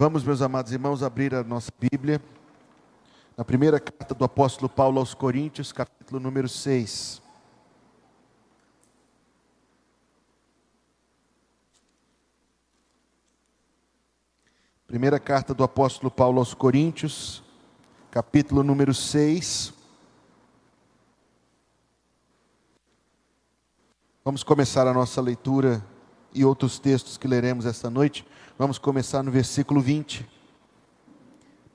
Vamos, meus amados irmãos, abrir a nossa Bíblia na primeira carta do apóstolo Paulo aos Coríntios, capítulo número 6. Primeira carta do apóstolo Paulo aos Coríntios, capítulo número 6. Vamos começar a nossa leitura e outros textos que leremos esta noite. Vamos começar no versículo 20.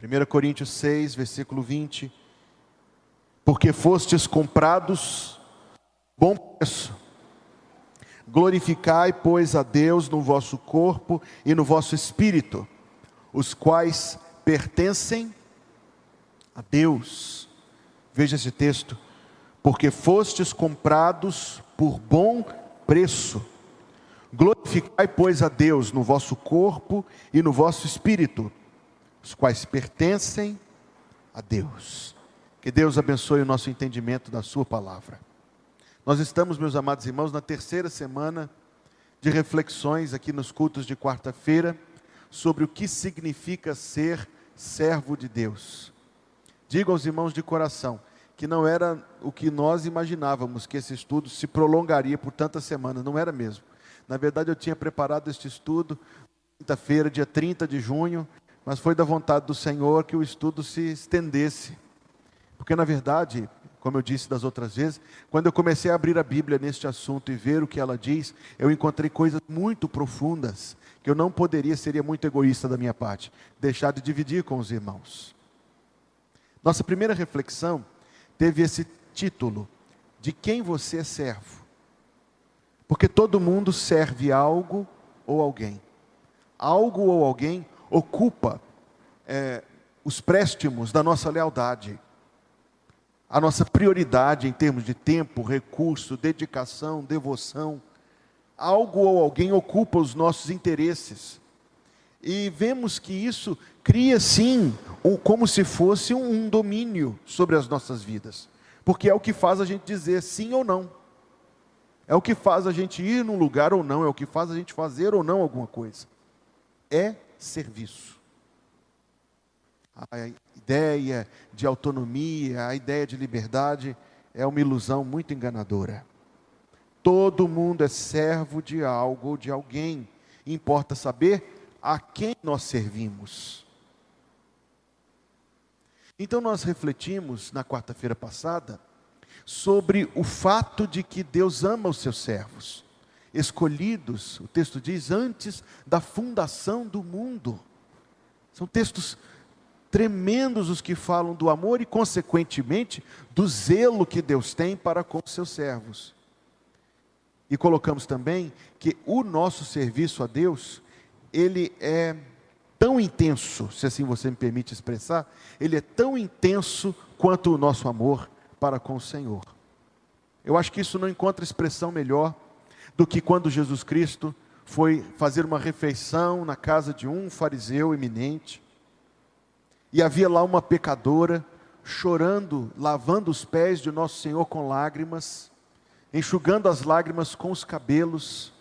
1 Coríntios 6, versículo 20. Porque fostes comprados, bom preço. Glorificai, pois, a Deus no vosso corpo e no vosso espírito, os quais pertencem a Deus. Veja esse texto. Porque fostes comprados por bom preço Glorificai, pois, a Deus no vosso corpo e no vosso espírito, os quais pertencem a Deus. Que Deus abençoe o nosso entendimento da Sua palavra. Nós estamos, meus amados irmãos, na terceira semana de reflexões aqui nos cultos de quarta-feira sobre o que significa ser servo de Deus. Digo aos irmãos de coração que não era o que nós imaginávamos que esse estudo se prolongaria por tantas semanas, não era mesmo. Na verdade, eu tinha preparado este estudo quinta-feira, dia 30 de junho, mas foi da vontade do Senhor que o estudo se estendesse. Porque, na verdade, como eu disse das outras vezes, quando eu comecei a abrir a Bíblia neste assunto e ver o que ela diz, eu encontrei coisas muito profundas que eu não poderia, seria muito egoísta da minha parte, deixar de dividir com os irmãos. Nossa primeira reflexão teve esse título: De quem você é servo? Porque todo mundo serve algo ou alguém. Algo ou alguém ocupa é, os préstimos da nossa lealdade, a nossa prioridade em termos de tempo, recurso, dedicação, devoção. Algo ou alguém ocupa os nossos interesses. E vemos que isso cria sim, um, como se fosse um, um domínio sobre as nossas vidas. Porque é o que faz a gente dizer sim ou não. É o que faz a gente ir num lugar ou não, é o que faz a gente fazer ou não alguma coisa. É serviço. A ideia de autonomia, a ideia de liberdade é uma ilusão muito enganadora. Todo mundo é servo de algo ou de alguém. Importa saber a quem nós servimos. Então nós refletimos na quarta-feira passada sobre o fato de que Deus ama os seus servos, escolhidos, o texto diz, antes da fundação do mundo. São textos tremendos os que falam do amor e, consequentemente, do zelo que Deus tem para com os seus servos. E colocamos também que o nosso serviço a Deus, ele é tão intenso, se assim você me permite expressar, ele é tão intenso quanto o nosso amor para com o Senhor. Eu acho que isso não encontra expressão melhor do que quando Jesus Cristo foi fazer uma refeição na casa de um fariseu eminente, e havia lá uma pecadora chorando, lavando os pés de nosso Senhor com lágrimas, enxugando as lágrimas com os cabelos.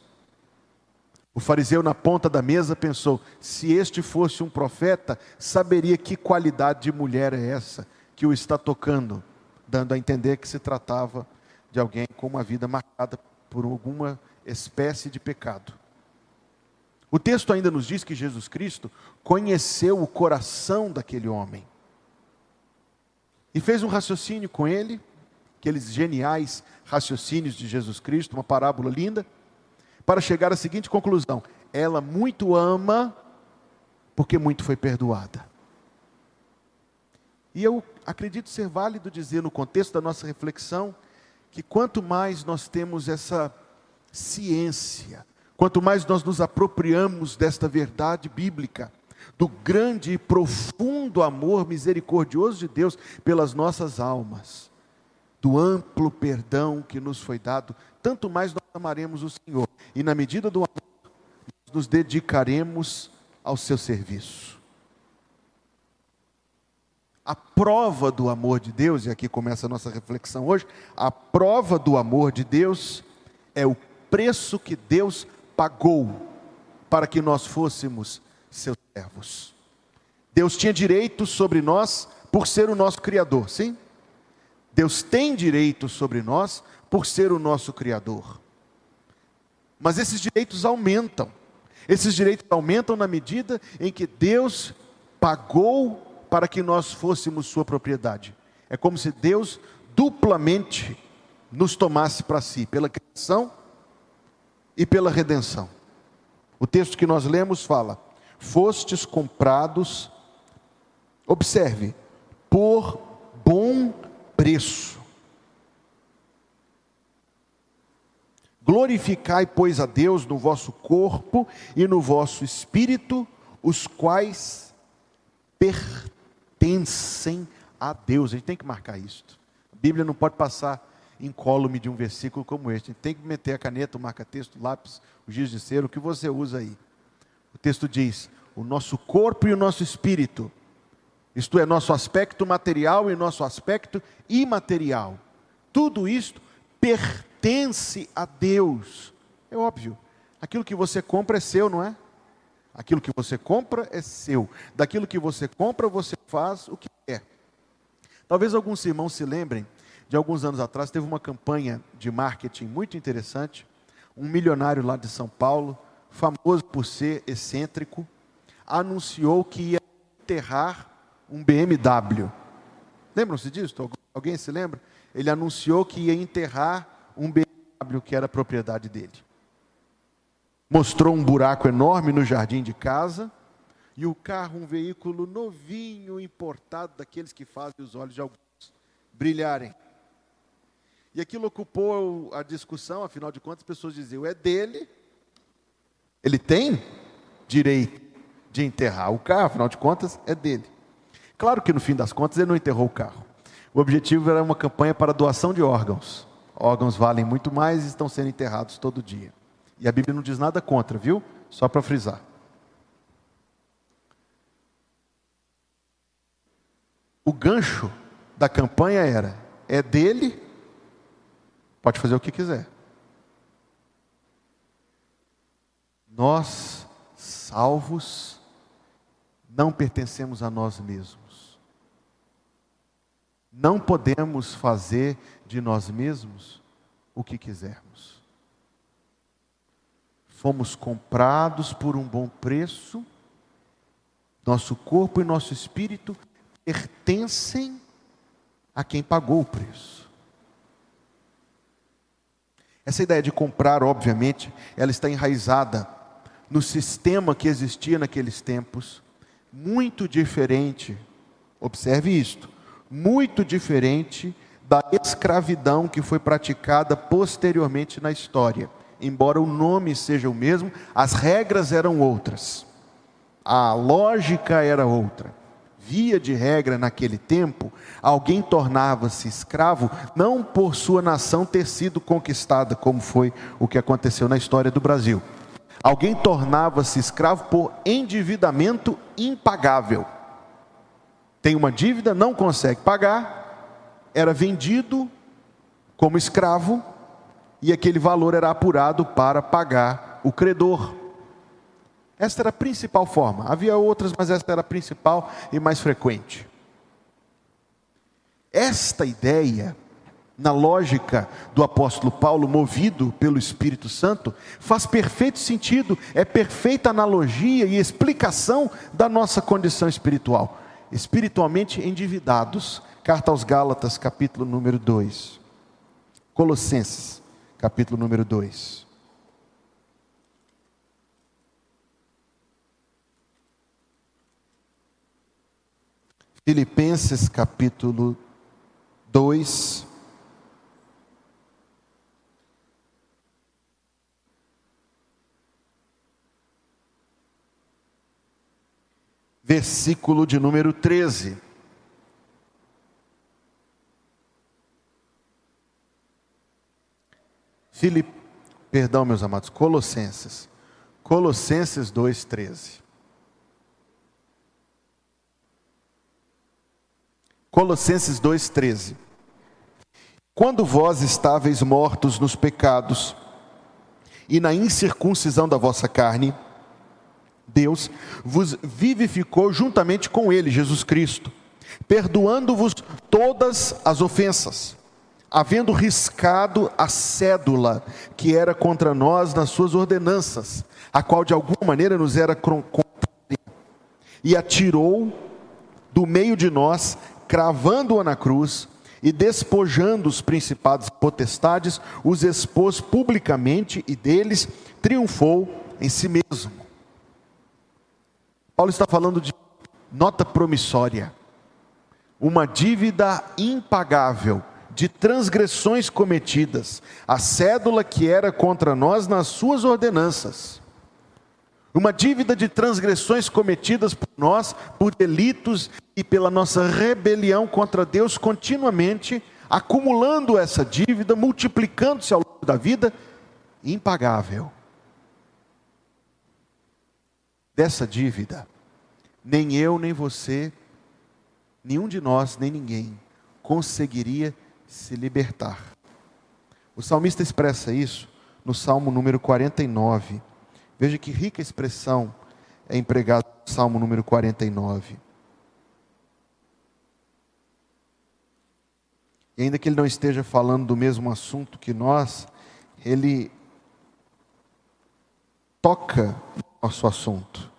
O fariseu na ponta da mesa pensou: se este fosse um profeta, saberia que qualidade de mulher é essa que o está tocando dando a entender que se tratava de alguém com uma vida marcada por alguma espécie de pecado. O texto ainda nos diz que Jesus Cristo conheceu o coração daquele homem e fez um raciocínio com ele, aqueles geniais raciocínios de Jesus Cristo, uma parábola linda, para chegar à seguinte conclusão: ela muito ama porque muito foi perdoada. E eu acredito ser válido dizer, no contexto da nossa reflexão, que quanto mais nós temos essa ciência, quanto mais nós nos apropriamos desta verdade bíblica, do grande e profundo amor misericordioso de Deus pelas nossas almas, do amplo perdão que nos foi dado, tanto mais nós amaremos o Senhor, e na medida do amor, nos dedicaremos ao seu serviço. A prova do amor de Deus, e aqui começa a nossa reflexão hoje, a prova do amor de Deus é o preço que Deus pagou para que nós fôssemos seus servos. Deus tinha direito sobre nós por ser o nosso Criador, sim? Deus tem direito sobre nós por ser o nosso Criador. Mas esses direitos aumentam. Esses direitos aumentam na medida em que Deus pagou para que nós fôssemos sua propriedade. É como se Deus duplamente nos tomasse para si, pela criação e pela redenção. O texto que nós lemos fala: Fostes comprados, observe, por bom preço. Glorificai, pois, a Deus no vosso corpo e no vosso espírito, os quais pertencem a Deus. A gente tem que marcar isto. A Bíblia não pode passar incólume de um versículo como este. A gente tem que meter a caneta, o marca-texto, o lápis, o giz de cera, o que você usa aí. O texto diz: o nosso corpo e o nosso espírito, isto é, nosso aspecto material e nosso aspecto imaterial, tudo isto pertence a Deus. É óbvio. Aquilo que você compra é seu, não é? Aquilo que você compra é seu. Daquilo que você compra, você faz o que quer. Talvez alguns irmãos se lembrem de alguns anos atrás, teve uma campanha de marketing muito interessante. Um milionário lá de São Paulo, famoso por ser excêntrico, anunciou que ia enterrar um BMW. Lembram-se disso? Alguém se lembra? Ele anunciou que ia enterrar um BMW que era propriedade dele. Mostrou um buraco enorme no jardim de casa e o carro, um veículo novinho, importado, daqueles que fazem os olhos de alguns brilharem. E aquilo ocupou a discussão, afinal de contas, as pessoas diziam: é dele, ele tem direito de enterrar o carro, afinal de contas, é dele. Claro que no fim das contas ele não enterrou o carro. O objetivo era uma campanha para doação de órgãos órgãos valem muito mais e estão sendo enterrados todo dia. E a Bíblia não diz nada contra, viu? Só para frisar. O gancho da campanha era: é dele, pode fazer o que quiser. Nós, salvos, não pertencemos a nós mesmos. Não podemos fazer de nós mesmos o que quisermos. Fomos comprados por um bom preço, nosso corpo e nosso espírito pertencem a quem pagou o preço. Essa ideia de comprar, obviamente, ela está enraizada no sistema que existia naqueles tempos, muito diferente, observe isto, muito diferente da escravidão que foi praticada posteriormente na história. Embora o nome seja o mesmo, as regras eram outras, a lógica era outra. Via de regra, naquele tempo, alguém tornava-se escravo não por sua nação ter sido conquistada, como foi o que aconteceu na história do Brasil. Alguém tornava-se escravo por endividamento impagável. Tem uma dívida, não consegue pagar, era vendido como escravo e aquele valor era apurado para pagar o credor. Esta era a principal forma. Havia outras, mas esta era a principal e mais frequente. Esta ideia, na lógica do apóstolo Paulo, movido pelo Espírito Santo, faz perfeito sentido, é perfeita analogia e explicação da nossa condição espiritual. Espiritualmente endividados, Carta aos Gálatas, capítulo número 2. Colossenses, capítulo número 2. Filipenses, capítulo 2. Versículo de número 13. Filip, perdão, meus amados, Colossenses. Colossenses 2:13. Colossenses 2:13. Quando vós estáveis mortos nos pecados e na incircuncisão da vossa carne, Deus vos vivificou juntamente com Ele, Jesus Cristo, perdoando-vos todas as ofensas, havendo riscado a cédula que era contra nós nas suas ordenanças, a qual de alguma maneira nos era contrária, e atirou do meio de nós, cravando-a na cruz, e despojando os principados e potestades, os expôs publicamente e deles triunfou em si mesmo. Paulo está falando de nota promissória, uma dívida impagável de transgressões cometidas, a cédula que era contra nós nas suas ordenanças. Uma dívida de transgressões cometidas por nós, por delitos e pela nossa rebelião contra Deus continuamente, acumulando essa dívida, multiplicando-se ao longo da vida, impagável. Dessa dívida, nem eu, nem você, nenhum de nós, nem ninguém conseguiria se libertar. O salmista expressa isso no Salmo número 49. Veja que rica expressão é empregada no Salmo número 49. E ainda que ele não esteja falando do mesmo assunto que nós, ele toca no nosso assunto.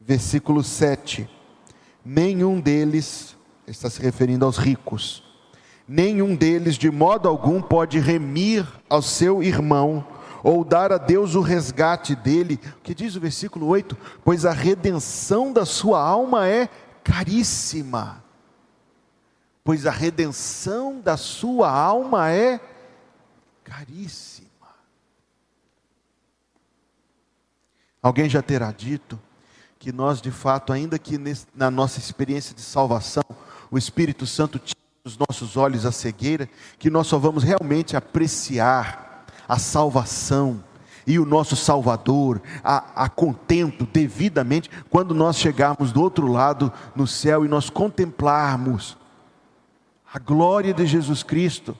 Versículo 7. Nenhum deles, está se referindo aos ricos, nenhum deles de modo algum pode remir ao seu irmão ou dar a Deus o resgate dele. O que diz o versículo 8? Pois a redenção da sua alma é caríssima. Pois a redenção da sua alma é caríssima. Alguém já terá dito que nós, de fato, ainda que na nossa experiência de salvação, o Espírito Santo tire dos nossos olhos a cegueira, que nós só vamos realmente apreciar a salvação e o nosso Salvador a, a contento devidamente quando nós chegarmos do outro lado no céu e nós contemplarmos a glória de Jesus Cristo,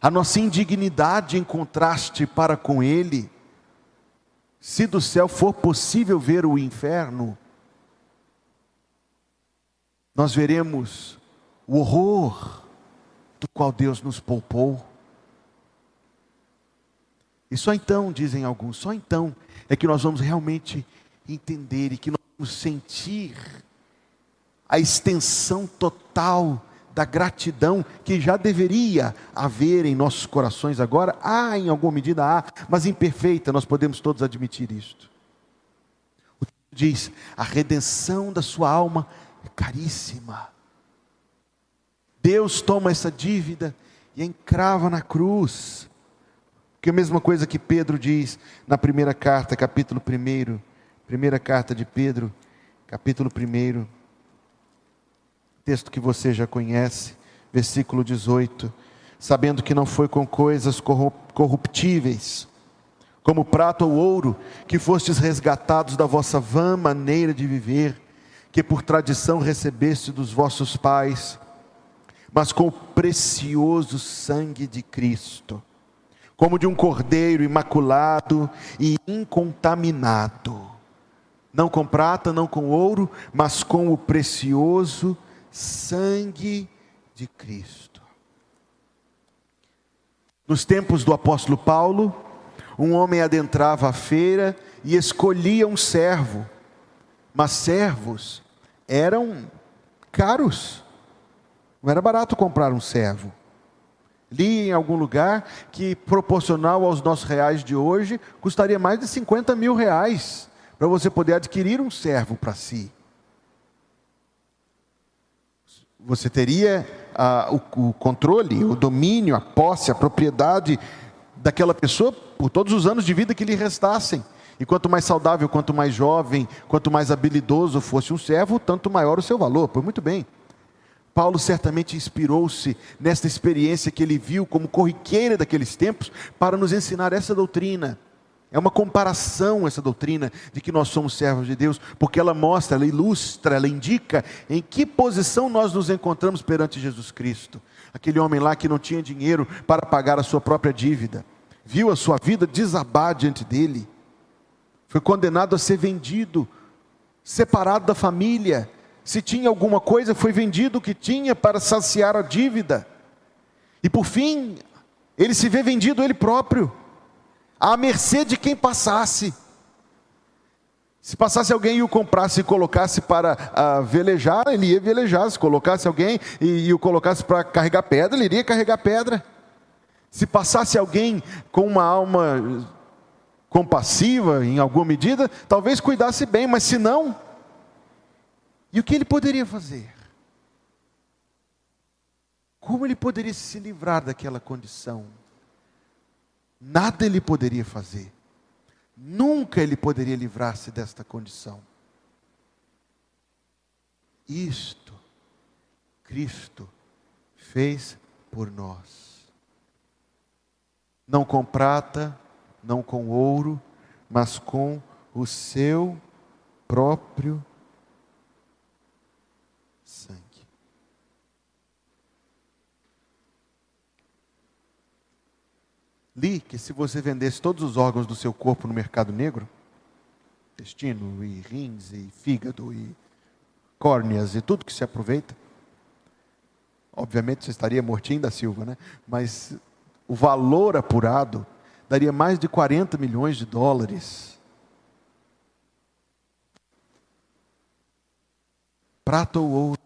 a nossa indignidade em contraste para com Ele. Se do céu for possível ver o inferno, nós veremos o horror do qual Deus nos poupou. E só então, dizem alguns, só então é que nós vamos realmente entender e que nós vamos sentir a extensão total da gratidão que já deveria haver em nossos corações agora. Há, em alguma medida há, mas imperfeita, nós podemos todos admitir isto. O texto diz: a redenção da sua alma caríssima. Deus toma essa dívida e encrava na cruz. Que é a mesma coisa que Pedro diz na primeira carta, capítulo 1, primeira carta de Pedro, capítulo 1, texto que você já conhece, versículo 18: sabendo que não foi com coisas corruptíveis, como prata ou ouro, que fostes resgatados da vossa vã maneira de viver, que por tradição recebeste dos vossos pais, mas com o precioso sangue de Cristo como de um cordeiro imaculado e incontaminado, não com prata, não com ouro, mas com o precioso sangue de Cristo. Nos tempos do apóstolo Paulo, um homem adentrava a feira e escolhia um servo, mas servos eram caros, não era barato comprar um servo. Li em algum lugar que, proporcional aos nossos reais de hoje, custaria mais de 50 mil reais para você poder adquirir um servo para si. Você teria ah, o, o controle, o domínio, a posse, a propriedade daquela pessoa por todos os anos de vida que lhe restassem. E quanto mais saudável, quanto mais jovem, quanto mais habilidoso fosse um servo, tanto maior o seu valor. Pois muito bem. Paulo certamente inspirou-se nesta experiência que ele viu como corriqueira daqueles tempos para nos ensinar essa doutrina. É uma comparação essa doutrina de que nós somos servos de Deus, porque ela mostra, ela ilustra, ela indica em que posição nós nos encontramos perante Jesus Cristo. Aquele homem lá que não tinha dinheiro para pagar a sua própria dívida. viu a sua vida desabar diante dele. Foi condenado a ser vendido, separado da família. Se tinha alguma coisa, foi vendido o que tinha para saciar a dívida. E por fim, ele se vê vendido ele próprio, à mercê de quem passasse. Se passasse alguém e o comprasse e colocasse para uh, velejar, ele ia velejar. Se colocasse alguém e, e o colocasse para carregar pedra, ele iria carregar pedra. Se passasse alguém com uma alma compassiva, em alguma medida, talvez cuidasse bem, mas se não, e o que ele poderia fazer? Como ele poderia se livrar daquela condição? Nada ele poderia fazer. Nunca ele poderia livrar-se desta condição. Isto Cristo fez por nós. Não com prata, não com ouro, mas com o seu próprio sangue. Li que se você vendesse todos os órgãos do seu corpo no mercado negro, intestino e rins e fígado e córneas e tudo que se aproveita, obviamente você estaria mortinho da Silva, né? Mas o valor apurado daria mais de 40 milhões de dólares. Prata ou ouro,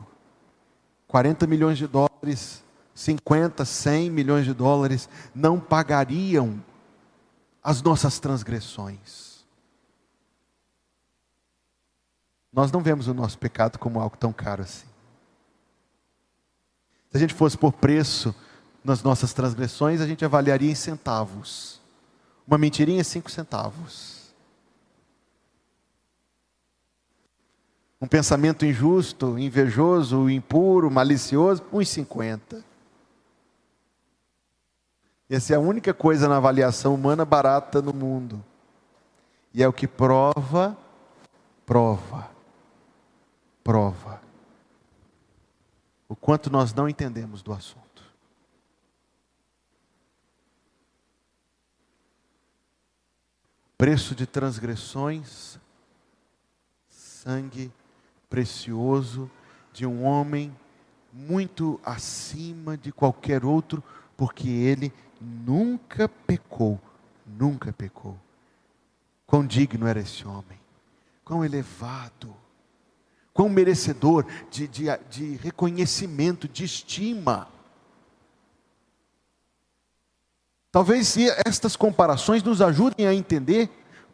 40 milhões de dólares 50, 100 milhões de dólares não pagariam as nossas transgressões. Nós não vemos o nosso pecado como algo tão caro assim. Se a gente fosse por preço nas nossas transgressões, a gente avaliaria em centavos. Uma mentirinha, cinco centavos. Um pensamento injusto, invejoso, impuro, malicioso, uns cinquenta. Essa é a única coisa na avaliação humana barata no mundo. E é o que prova, prova, prova. O quanto nós não entendemos do assunto. Preço de transgressões, sangue precioso de um homem muito acima de qualquer outro, porque ele nunca pecou, nunca pecou. Quão digno era esse homem, quão elevado, quão merecedor de, de, de reconhecimento, de estima. Talvez estas comparações nos ajudem a entender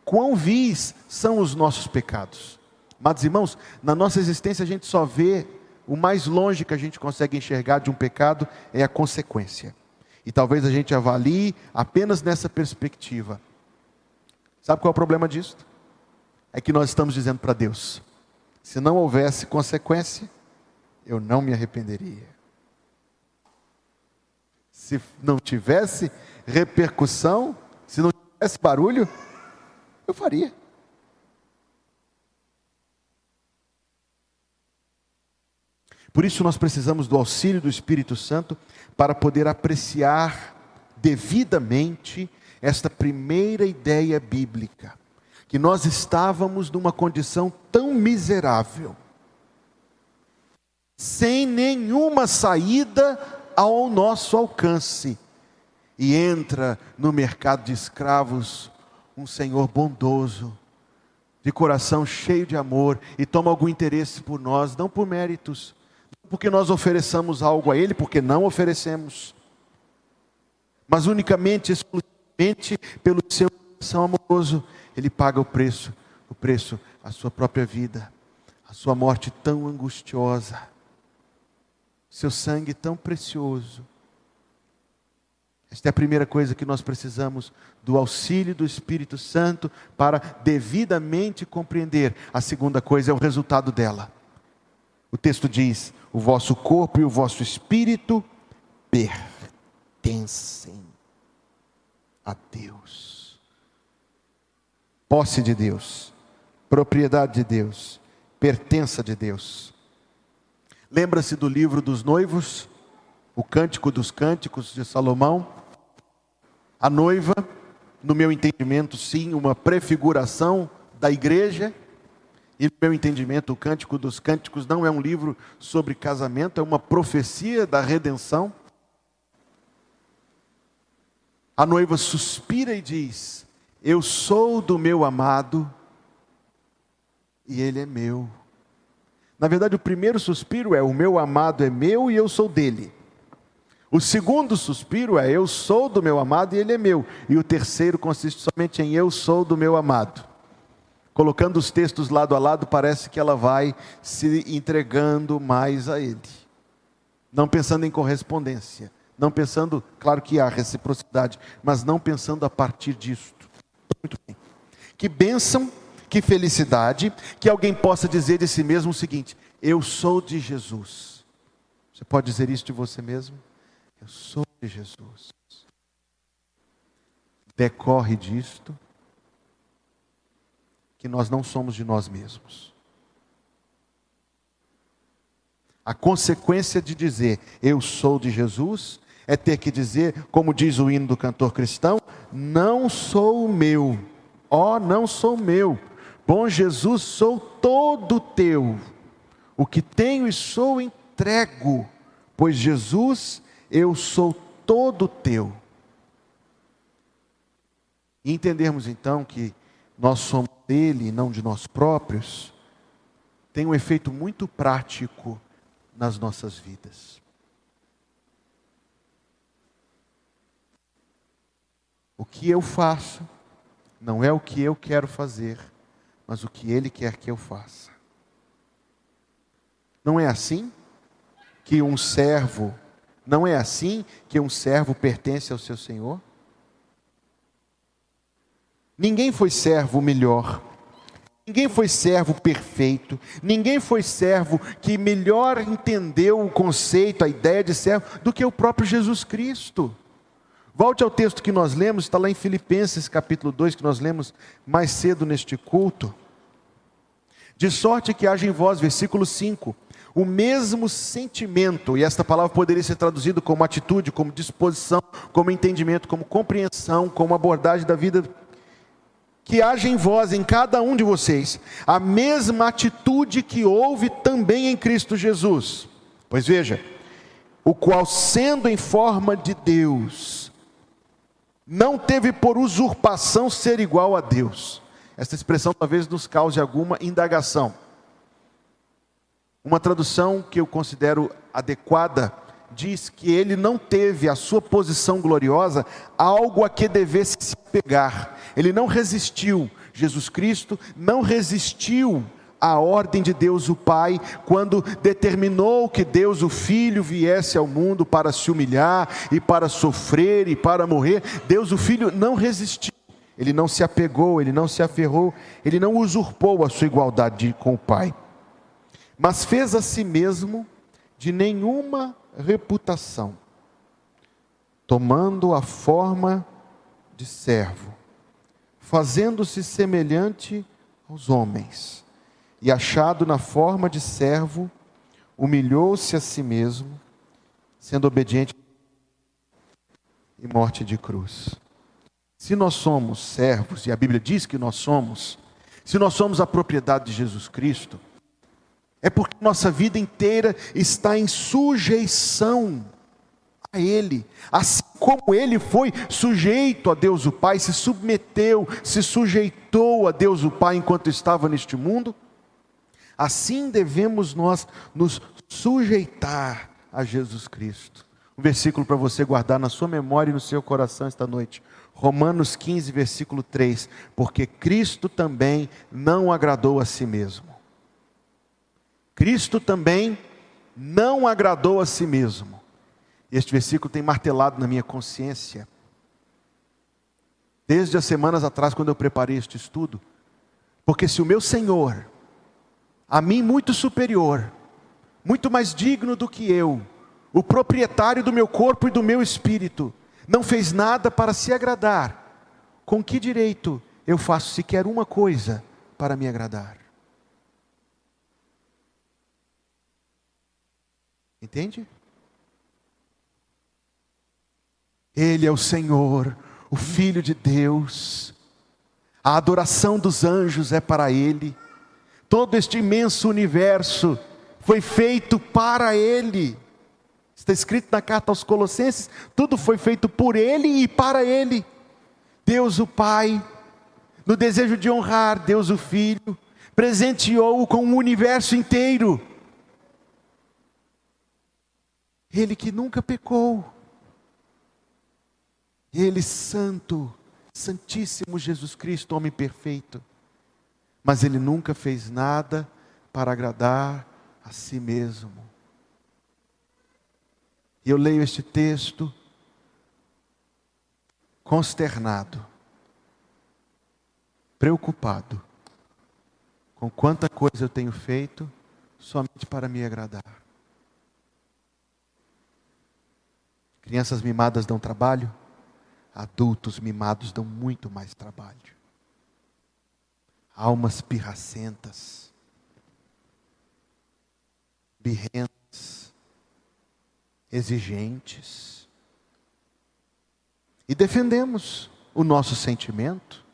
quão vis são os nossos pecados. Mas, irmãos, na nossa existência a gente só vê o mais longe que a gente consegue enxergar de um pecado é a consequência. E talvez a gente avalie apenas nessa perspectiva. Sabe qual é o problema disso? É que nós estamos dizendo para Deus: se não houvesse consequência, eu não me arrependeria. Se não tivesse repercussão, se não tivesse barulho, eu faria. Por isso nós precisamos do auxílio do Espírito Santo para poder apreciar devidamente esta primeira ideia bíblica, que nós estávamos numa condição tão miserável, sem nenhuma saída ao nosso alcance, e entra no mercado de escravos um Senhor bondoso, de coração cheio de amor, e toma algum interesse por nós, não por méritos, porque nós ofereçamos algo a Ele, porque não oferecemos, mas unicamente, exclusivamente pelo seu coração amoroso, Ele paga o preço, o preço, a sua própria vida, a sua morte tão angustiosa, seu sangue tão precioso. Esta é a primeira coisa que nós precisamos do auxílio do Espírito Santo para devidamente compreender. A segunda coisa é o resultado dela. O texto diz: o vosso corpo e o vosso espírito pertencem a Deus. Posse de Deus, propriedade de Deus, pertença de Deus. Lembra-se do livro dos noivos, o Cântico dos Cânticos de Salomão? A noiva no meu entendimento, sim, uma prefiguração da igreja. E no meu entendimento, o Cântico dos Cânticos não é um livro sobre casamento, é uma profecia da redenção. A noiva suspira e diz: Eu sou do meu amado e ele é meu. Na verdade, o primeiro suspiro é: O meu amado é meu e eu sou dele. O segundo suspiro é: Eu sou do meu amado e ele é meu. E o terceiro consiste somente em: Eu sou do meu amado. Colocando os textos lado a lado, parece que ela vai se entregando mais a ele. Não pensando em correspondência. Não pensando, claro que há reciprocidade, mas não pensando a partir disto. Muito bem. Que bênção, que felicidade, que alguém possa dizer de si mesmo o seguinte: Eu sou de Jesus. Você pode dizer isso de você mesmo? Eu sou de Jesus. Decorre disto que nós não somos de nós mesmos. A consequência de dizer eu sou de Jesus é ter que dizer, como diz o hino do cantor cristão, não sou meu, ó, oh, não sou meu. Bom Jesus, sou todo teu. O que tenho e sou entrego, pois Jesus eu sou todo teu. E entendermos então que nós somos dele e não de nós próprios, tem um efeito muito prático nas nossas vidas. O que eu faço não é o que eu quero fazer, mas o que ele quer que eu faça. Não é assim que um servo não é assim que um servo pertence ao seu senhor? Ninguém foi servo melhor. Ninguém foi servo perfeito, ninguém foi servo que melhor entendeu o conceito, a ideia de servo, do que o próprio Jesus Cristo. Volte ao texto que nós lemos, está lá em Filipenses capítulo 2, que nós lemos mais cedo neste culto. De sorte que haja em vós, versículo 5, o mesmo sentimento, e esta palavra poderia ser traduzida como atitude, como disposição, como entendimento, como compreensão, como abordagem da vida, que haja em vós, em cada um de vocês, a mesma atitude que houve também em Cristo Jesus. Pois veja, o qual, sendo em forma de Deus, não teve por usurpação ser igual a Deus. Esta expressão talvez nos cause alguma indagação. Uma tradução que eu considero adequada diz que ele não teve a sua posição gloriosa algo a que devesse se pegar. Ele não resistiu. Jesus Cristo não resistiu à ordem de Deus o Pai quando determinou que Deus o Filho viesse ao mundo para se humilhar e para sofrer e para morrer. Deus o Filho não resistiu. Ele não se apegou, ele não se aferrou, ele não usurpou a sua igualdade com o Pai mas fez a si mesmo de nenhuma reputação, tomando a forma de servo, fazendo-se semelhante aos homens, e achado na forma de servo, humilhou-se a si mesmo, sendo obediente e morte de cruz. Se nós somos servos, e a Bíblia diz que nós somos, se nós somos a propriedade de Jesus Cristo, é porque nossa vida inteira está em sujeição a Ele. Assim como Ele foi sujeito a Deus o Pai, se submeteu, se sujeitou a Deus o Pai enquanto estava neste mundo, assim devemos nós nos sujeitar a Jesus Cristo. Um versículo para você guardar na sua memória e no seu coração esta noite. Romanos 15, versículo 3: Porque Cristo também não agradou a si mesmo Cristo também não agradou a si mesmo. Este versículo tem martelado na minha consciência. Desde as semanas atrás, quando eu preparei este estudo. Porque se o meu Senhor, a mim muito superior, muito mais digno do que eu, o proprietário do meu corpo e do meu espírito, não fez nada para se agradar, com que direito eu faço sequer uma coisa para me agradar? Entende? Ele é o Senhor, o Filho de Deus. A adoração dos anjos é para Ele. Todo este imenso universo foi feito para Ele. Está escrito na carta aos Colossenses: tudo foi feito por Ele e para Ele. Deus o Pai, no desejo de honrar Deus o Filho, presenteou-o com o universo inteiro. Ele que nunca pecou, Ele santo, Santíssimo Jesus Cristo, homem perfeito, mas Ele nunca fez nada para agradar a si mesmo. E eu leio este texto consternado, preocupado com quanta coisa eu tenho feito somente para me agradar. Crianças mimadas dão trabalho, adultos mimados dão muito mais trabalho. Almas pirracentas, birrentas, exigentes. E defendemos o nosso sentimento,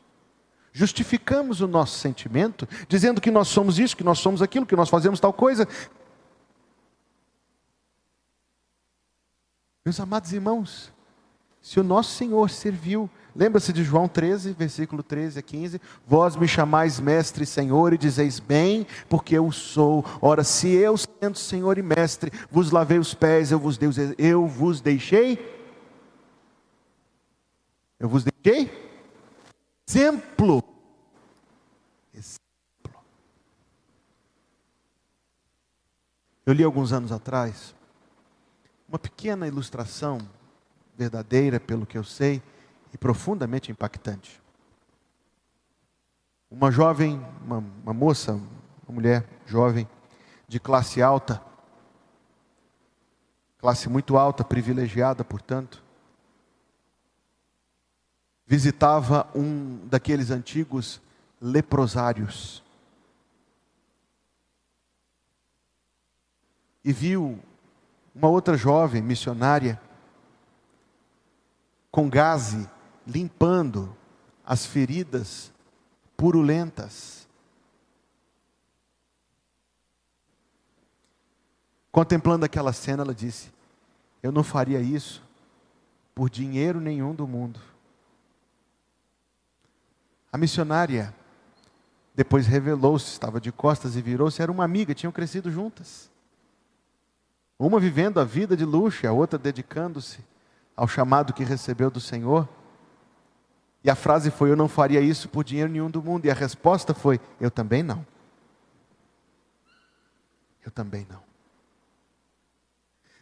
justificamos o nosso sentimento, dizendo que nós somos isso, que nós somos aquilo, que nós fazemos tal coisa, Meus amados irmãos, se o nosso Senhor serviu, lembra-se de João 13, versículo 13 a 15: Vós me chamais mestre e Senhor, e dizeis bem, porque eu sou. Ora, se eu, sendo Senhor e mestre, vos lavei os pés, eu vos, dei, eu vos deixei. Eu vos deixei exemplo. Exemplo. Eu li alguns anos atrás uma pequena ilustração, verdadeira, pelo que eu sei, e profundamente impactante. Uma jovem, uma, uma moça, uma mulher jovem, de classe alta, classe muito alta, privilegiada, portanto, visitava um daqueles antigos leprosários e viu uma outra jovem missionária com gaze limpando as feridas purulentas. Contemplando aquela cena, ela disse: Eu não faria isso por dinheiro nenhum do mundo. A missionária depois revelou-se, estava de costas e virou-se, era uma amiga, tinham crescido juntas. Uma vivendo a vida de luxo, a outra dedicando-se ao chamado que recebeu do Senhor. E a frase foi: Eu não faria isso por dinheiro nenhum do mundo. E a resposta foi: Eu também não. Eu também não.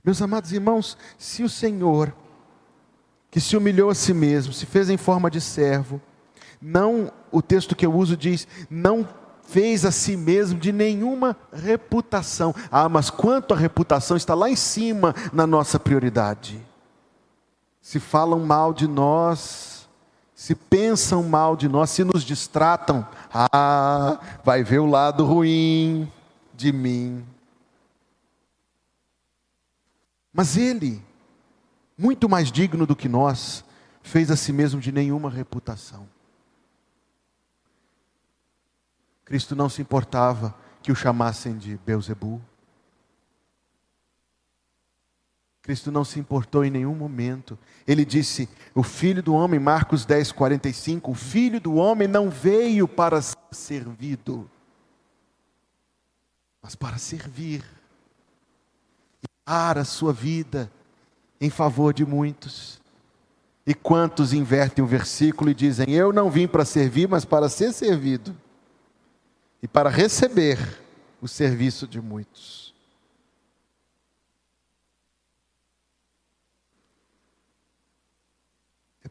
Meus amados irmãos, se o Senhor, que se humilhou a si mesmo, se fez em forma de servo, não, o texto que eu uso diz, não fez a si mesmo de nenhuma reputação. Ah, mas quanto a reputação está lá em cima na nossa prioridade. Se falam mal de nós, se pensam mal de nós, se nos distratam, ah, vai ver o lado ruim de mim. Mas ele, muito mais digno do que nós, fez a si mesmo de nenhuma reputação. Cristo não se importava que o chamassem de Beuzebu. Cristo não se importou em nenhum momento. Ele disse: O filho do homem, Marcos 10, 45, o filho do homem não veio para ser servido, mas para servir e dar a sua vida em favor de muitos. E quantos invertem o versículo e dizem: Eu não vim para servir, mas para ser servido e para receber o serviço de muitos.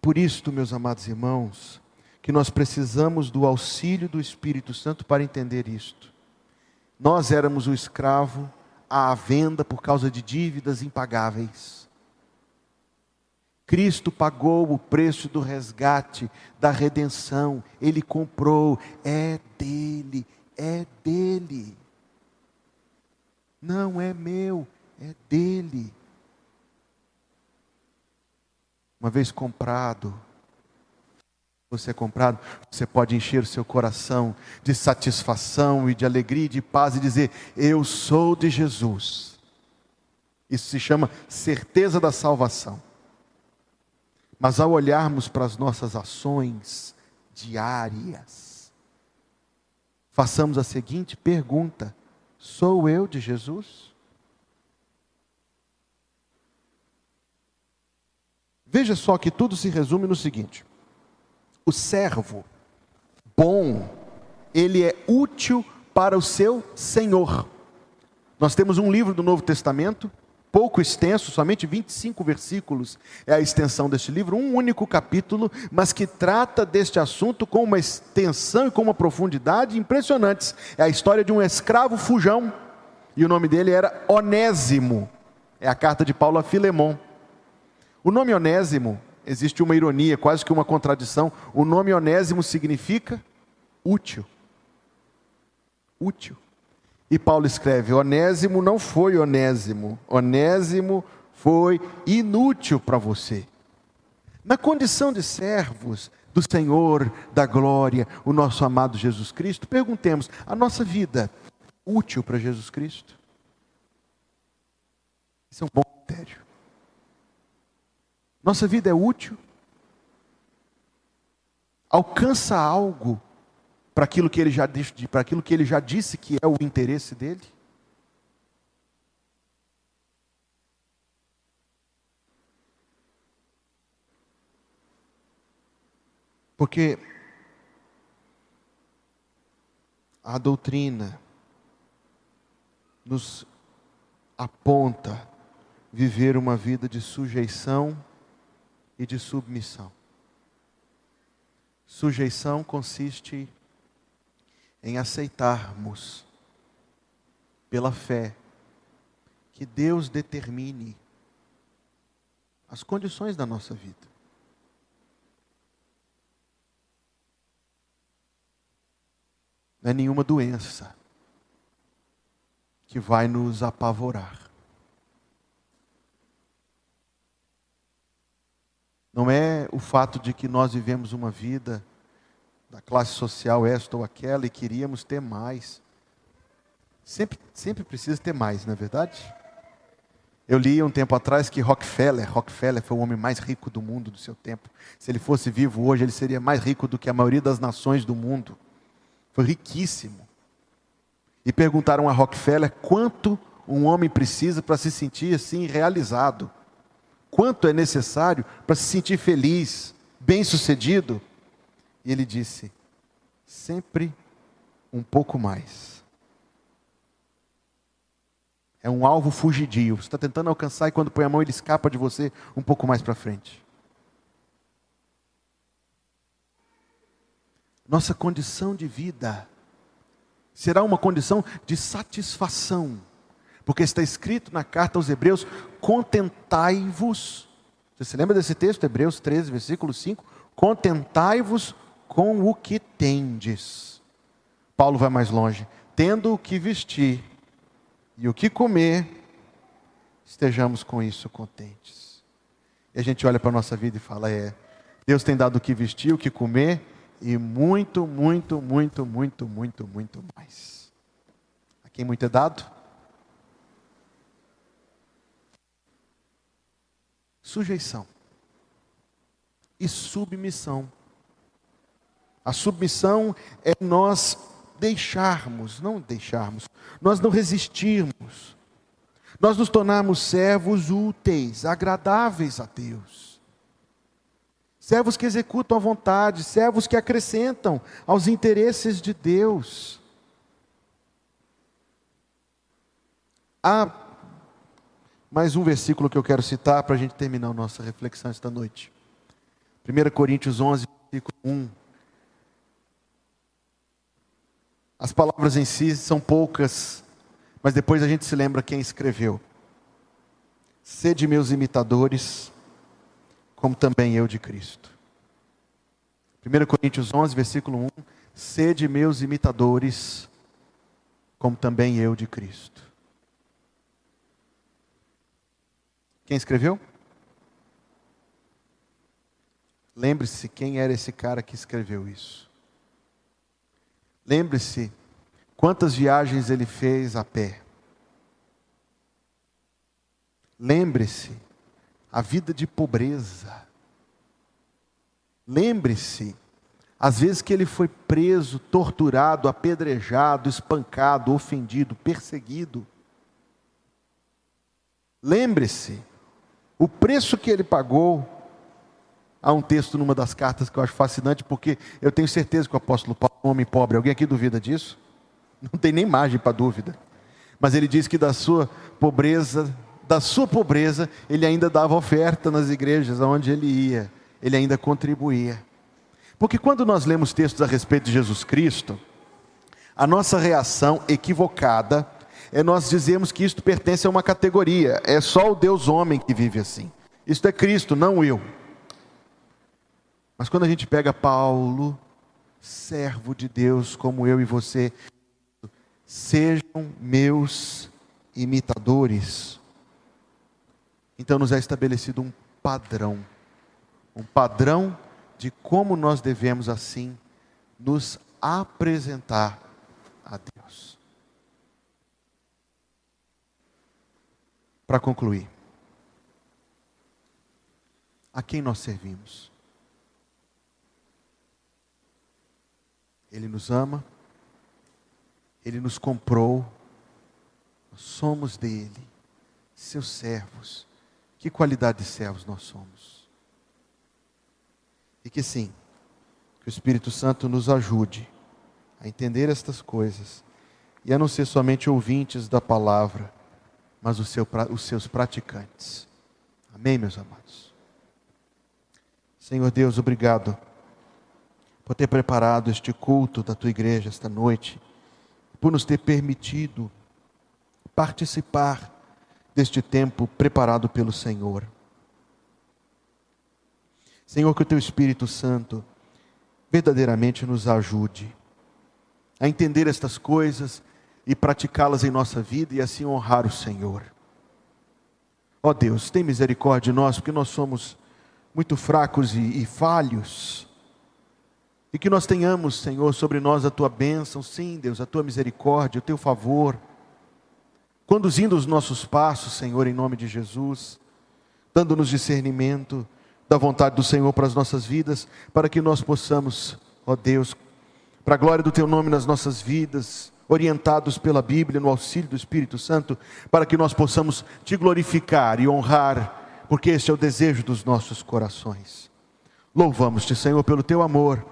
Por isto, meus amados irmãos, que nós precisamos do auxílio do Espírito Santo para entender isto. Nós éramos o escravo à venda por causa de dívidas impagáveis. Cristo pagou o preço do resgate, da redenção, Ele comprou, é dele, é dele. Não é meu, é dele. Uma vez comprado, você é comprado, você pode encher o seu coração de satisfação e de alegria e de paz e dizer: Eu sou de Jesus. Isso se chama certeza da salvação. Mas ao olharmos para as nossas ações diárias, façamos a seguinte pergunta: Sou eu de Jesus? Veja só que tudo se resume no seguinte: o servo bom, ele é útil para o seu senhor. Nós temos um livro do Novo Testamento, pouco extenso, somente 25 versículos é a extensão deste livro, um único capítulo, mas que trata deste assunto com uma extensão e com uma profundidade impressionantes. É a história de um escravo fujão, e o nome dele era Onésimo. É a carta de Paulo a Filemon. O nome Onésimo existe uma ironia, quase que uma contradição. O nome Onésimo significa útil. Útil. E Paulo escreve: Onésimo não foi Onésimo, Onésimo foi inútil para você. Na condição de servos do Senhor da glória, o nosso amado Jesus Cristo, perguntemos: a nossa vida útil para Jesus Cristo? Isso é um bom critério. Nossa vida é útil? Alcança algo para aquilo que ele já disse, para aquilo que ele já disse que é o interesse dele? Porque a doutrina nos aponta viver uma vida de sujeição e de submissão. Sujeição consiste em aceitarmos, pela fé, que Deus determine as condições da nossa vida. Não é nenhuma doença que vai nos apavorar. Não é o fato de que nós vivemos uma vida da classe social esta ou aquela e queríamos ter mais. Sempre, sempre precisa ter mais, não é verdade? Eu li um tempo atrás que Rockefeller, Rockefeller foi o homem mais rico do mundo do seu tempo. Se ele fosse vivo hoje, ele seria mais rico do que a maioria das nações do mundo. Foi riquíssimo. E perguntaram a Rockefeller quanto um homem precisa para se sentir assim realizado quanto é necessário para se sentir feliz, bem-sucedido. E ele disse: sempre um pouco mais. É um alvo fugidio. Você está tentando alcançar e quando põe a mão ele escapa de você um pouco mais para frente. Nossa condição de vida será uma condição de satisfação porque está escrito na carta aos Hebreus: contentai-vos. Você se lembra desse texto, Hebreus 13, versículo 5? Contentai-vos com o que tendes. Paulo vai mais longe. Tendo o que vestir e o que comer, estejamos com isso contentes. E a gente olha para a nossa vida e fala: é, Deus tem dado o que vestir, o que comer e muito, muito, muito, muito, muito, muito mais. A quem muito é dado? Sujeição e submissão. A submissão é nós deixarmos, não deixarmos, nós não resistirmos, nós nos tornarmos servos úteis, agradáveis a Deus. Servos que executam a vontade, servos que acrescentam aos interesses de Deus. Há mais um versículo que eu quero citar para a gente terminar a nossa reflexão esta noite. 1 Coríntios 11, versículo 1. As palavras em si são poucas, mas depois a gente se lembra quem escreveu. Sede meus imitadores, como também eu de Cristo. 1 Coríntios 11, versículo 1. Sede meus imitadores, como também eu de Cristo. Quem escreveu? lembre-se quem era esse cara que escreveu isso. Lembre-se quantas viagens ele fez a pé. Lembre-se a vida de pobreza. Lembre-se às vezes que ele foi preso, torturado, apedrejado, espancado, ofendido, perseguido. Lembre-se o preço que ele pagou. Há um texto numa das cartas que eu acho fascinante, porque eu tenho certeza que o apóstolo Paulo é um homem pobre. Alguém aqui duvida disso? Não tem nem margem para dúvida. Mas ele diz que da sua pobreza, da sua pobreza, ele ainda dava oferta nas igrejas aonde ele ia, ele ainda contribuía. Porque quando nós lemos textos a respeito de Jesus Cristo, a nossa reação equivocada é nós dizemos que isto pertence a uma categoria, é só o Deus homem que vive assim. Isto é Cristo, não eu. Mas quando a gente pega Paulo, servo de Deus como eu e você, sejam meus imitadores. Então nos é estabelecido um padrão, um padrão de como nós devemos assim nos apresentar a Deus. Para concluir, a quem nós servimos? Ele nos ama, Ele nos comprou, nós somos dele, seus servos. Que qualidade de servos nós somos? E que sim, que o Espírito Santo nos ajude a entender estas coisas e a não ser somente ouvintes da palavra mas os, seu, os seus praticantes. Amém, meus amados? Senhor Deus, obrigado por ter preparado este culto da tua igreja esta noite, por nos ter permitido participar deste tempo preparado pelo Senhor. Senhor, que o teu Espírito Santo verdadeiramente nos ajude a entender estas coisas e praticá-las em nossa vida e assim honrar o Senhor. Ó oh Deus, tem misericórdia de nós, porque nós somos muito fracos e, e falhos. E que nós tenhamos, Senhor, sobre nós a tua bênção, sim, Deus, a tua misericórdia, o teu favor, conduzindo os nossos passos, Senhor, em nome de Jesus, dando-nos discernimento da vontade do Senhor para as nossas vidas, para que nós possamos, ó Deus, para a glória do teu nome nas nossas vidas, orientados pela Bíblia, no auxílio do Espírito Santo, para que nós possamos te glorificar e honrar, porque este é o desejo dos nossos corações. Louvamos-te, Senhor, pelo teu amor,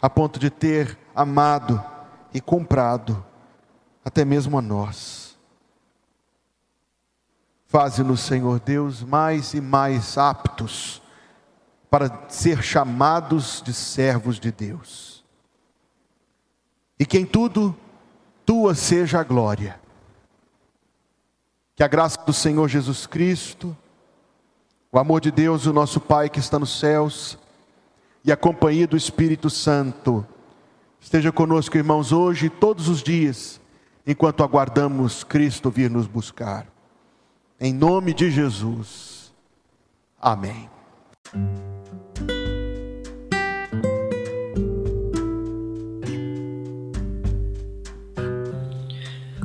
a ponto de ter amado e comprado até mesmo a nós. Faze-nos, Senhor Deus, mais e mais aptos para ser chamados de servos de Deus. E que em tudo tua seja a glória. Que a graça do Senhor Jesus Cristo, o amor de Deus, o nosso Pai que está nos céus, e a companhia do Espírito Santo, esteja conosco, irmãos, hoje e todos os dias, enquanto aguardamos Cristo vir nos buscar. Em nome de Jesus. Amém.